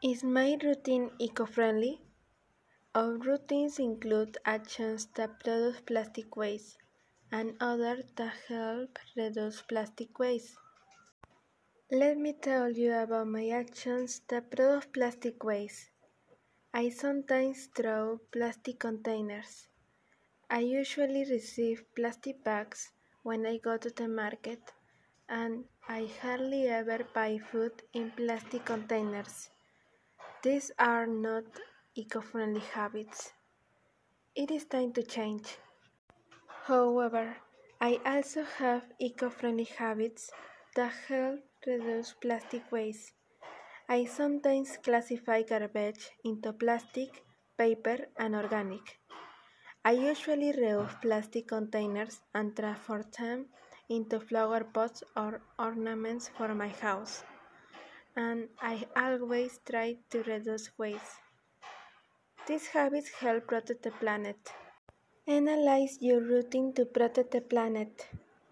Is my routine eco-friendly? Our routines include actions that produce plastic waste and others that help reduce plastic waste. Let me tell you about my actions that produce plastic waste. I sometimes throw plastic containers. I usually receive plastic bags when I go to the market, and I hardly ever buy food in plastic containers. These are not eco-friendly habits. It is time to change. However, I also have eco-friendly habits that help reduce plastic waste. I sometimes classify garbage into plastic, paper, and organic. I usually reuse plastic containers and transform them into flower pots or ornaments for my house and I always try to reduce waste. These habits help protect the planet. Analyze your routine to protect the planet.